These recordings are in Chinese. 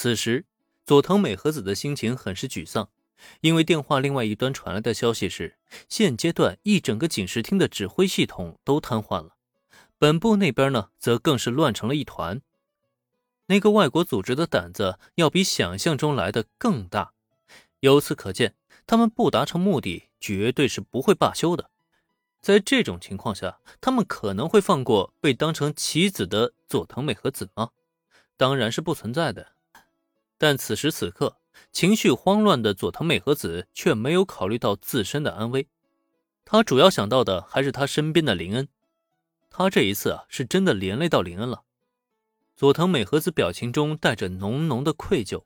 此时，佐藤美和子的心情很是沮丧，因为电话另外一端传来的消息是，现阶段一整个警视厅的指挥系统都瘫痪了，本部那边呢，则更是乱成了一团。那个外国组织的胆子要比想象中来的更大，由此可见，他们不达成目的，绝对是不会罢休的。在这种情况下，他们可能会放过被当成棋子的佐藤美和子吗？当然是不存在的。但此时此刻，情绪慌乱的佐藤美和子却没有考虑到自身的安危，他主要想到的还是他身边的林恩。他这一次啊，是真的连累到林恩了。佐藤美和子表情中带着浓浓的愧疚，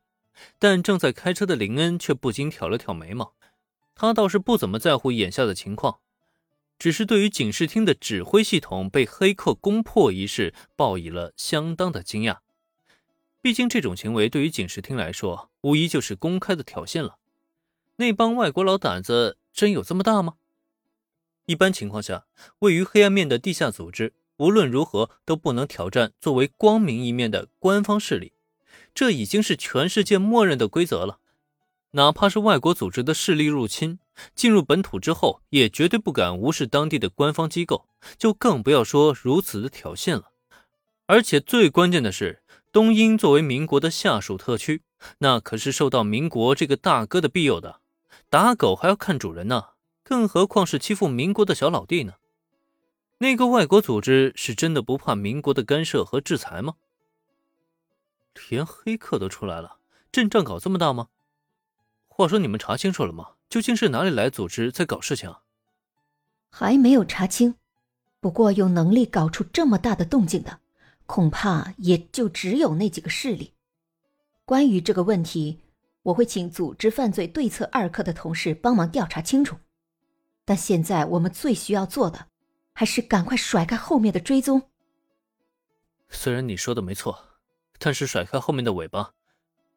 但正在开车的林恩却不禁挑了挑眉毛。他倒是不怎么在乎眼下的情况，只是对于警视厅的指挥系统被黑客攻破一事报以了相当的惊讶。毕竟这种行为对于警视厅来说，无疑就是公开的挑衅了。那帮外国佬胆子真有这么大吗？一般情况下，位于黑暗面的地下组织。无论如何都不能挑战作为光明一面的官方势力，这已经是全世界默认的规则了。哪怕是外国组织的势力入侵进入本土之后，也绝对不敢无视当地的官方机构，就更不要说如此的挑衅了。而且最关键的是，东英作为民国的下属特区，那可是受到民国这个大哥的庇佑的，打狗还要看主人呢，更何况是欺负民国的小老弟呢？那个外国组织是真的不怕民国的干涉和制裁吗？连黑客都出来了，阵仗搞这么大吗？话说你们查清楚了吗？究竟是哪里来组织在搞事情？还没有查清，不过有能力搞出这么大的动静的，恐怕也就只有那几个势力。关于这个问题，我会请组织犯罪对策二课的同事帮忙调查清楚。但现在我们最需要做的。还是赶快甩开后面的追踪。虽然你说的没错，但是甩开后面的尾巴，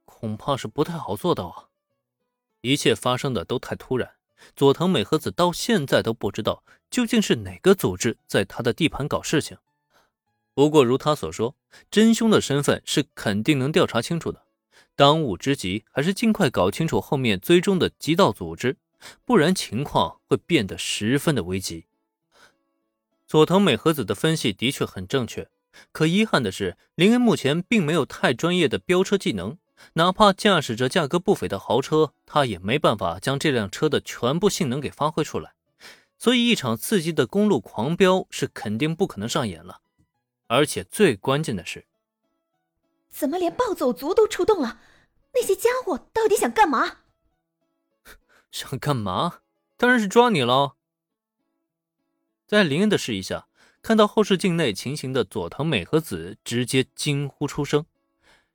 恐怕是不太好做到啊。一切发生的都太突然，佐藤美和子到现在都不知道究竟是哪个组织在他的地盘搞事情。不过如他所说，真凶的身份是肯定能调查清楚的。当务之急还是尽快搞清楚后面追踪的极道组织，不然情况会变得十分的危急。佐藤美和子的分析的确很正确，可遗憾的是，林恩目前并没有太专业的飙车技能，哪怕驾驶着价格不菲的豪车，他也没办法将这辆车的全部性能给发挥出来。所以，一场刺激的公路狂飙是肯定不可能上演了。而且最关键的是，怎么连暴走族都出动了？那些家伙到底想干嘛？想干嘛？当然是抓你喽。在林恩的示意下，看到后视镜内情形的佐藤美和子直接惊呼出声，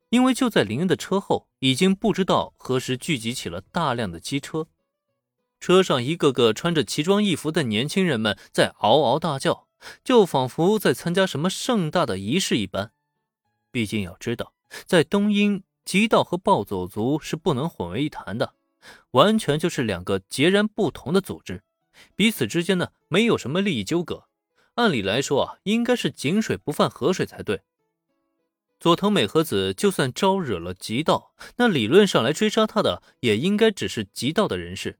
因为就在林恩的车后，已经不知道何时聚集起了大量的机车，车上一个个穿着奇装异服的年轻人们在嗷嗷大叫，就仿佛在参加什么盛大的仪式一般。毕竟要知道，在东英，极道和暴走族是不能混为一谈的，完全就是两个截然不同的组织。彼此之间呢，没有什么利益纠葛。按理来说啊，应该是井水不犯河水才对。佐藤美和子就算招惹了极道，那理论上来追杀他的也应该只是极道的人士。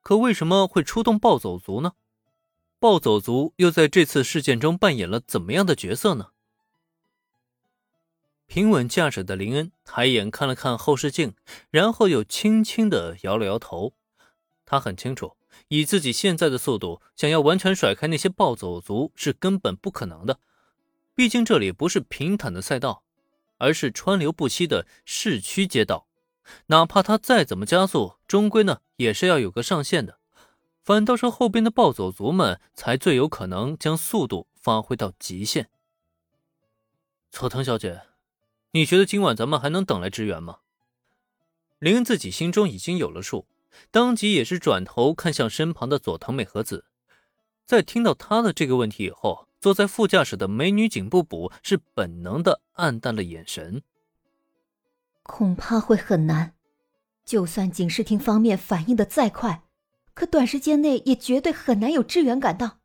可为什么会出动暴走族呢？暴走族又在这次事件中扮演了怎么样的角色呢？平稳驾驶的林恩抬眼看了看后视镜，然后又轻轻的摇了摇头。他很清楚。以自己现在的速度，想要完全甩开那些暴走族是根本不可能的。毕竟这里不是平坦的赛道，而是川流不息的市区街道。哪怕他再怎么加速，终归呢也是要有个上限的。反倒是后边的暴走族们才最有可能将速度发挥到极限。佐藤小姐，你觉得今晚咱们还能等来支援吗？林自己心中已经有了数。当即也是转头看向身旁的佐藤美和子，在听到他的这个问题以后，坐在副驾驶的美女警部补是本能的暗淡了眼神。恐怕会很难，就算警视厅方面反应的再快，可短时间内也绝对很难有支援赶到。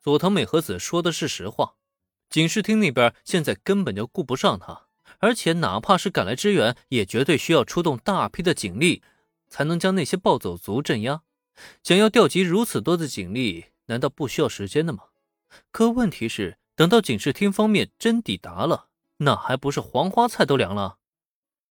佐藤美和子说的是实话，警视厅那边现在根本就顾不上他，而且哪怕是赶来支援，也绝对需要出动大批的警力，才能将那些暴走族镇压。想要调集如此多的警力，难道不需要时间的吗？可问题是，等到警视厅方面真抵达了，那还不是黄花菜都凉了？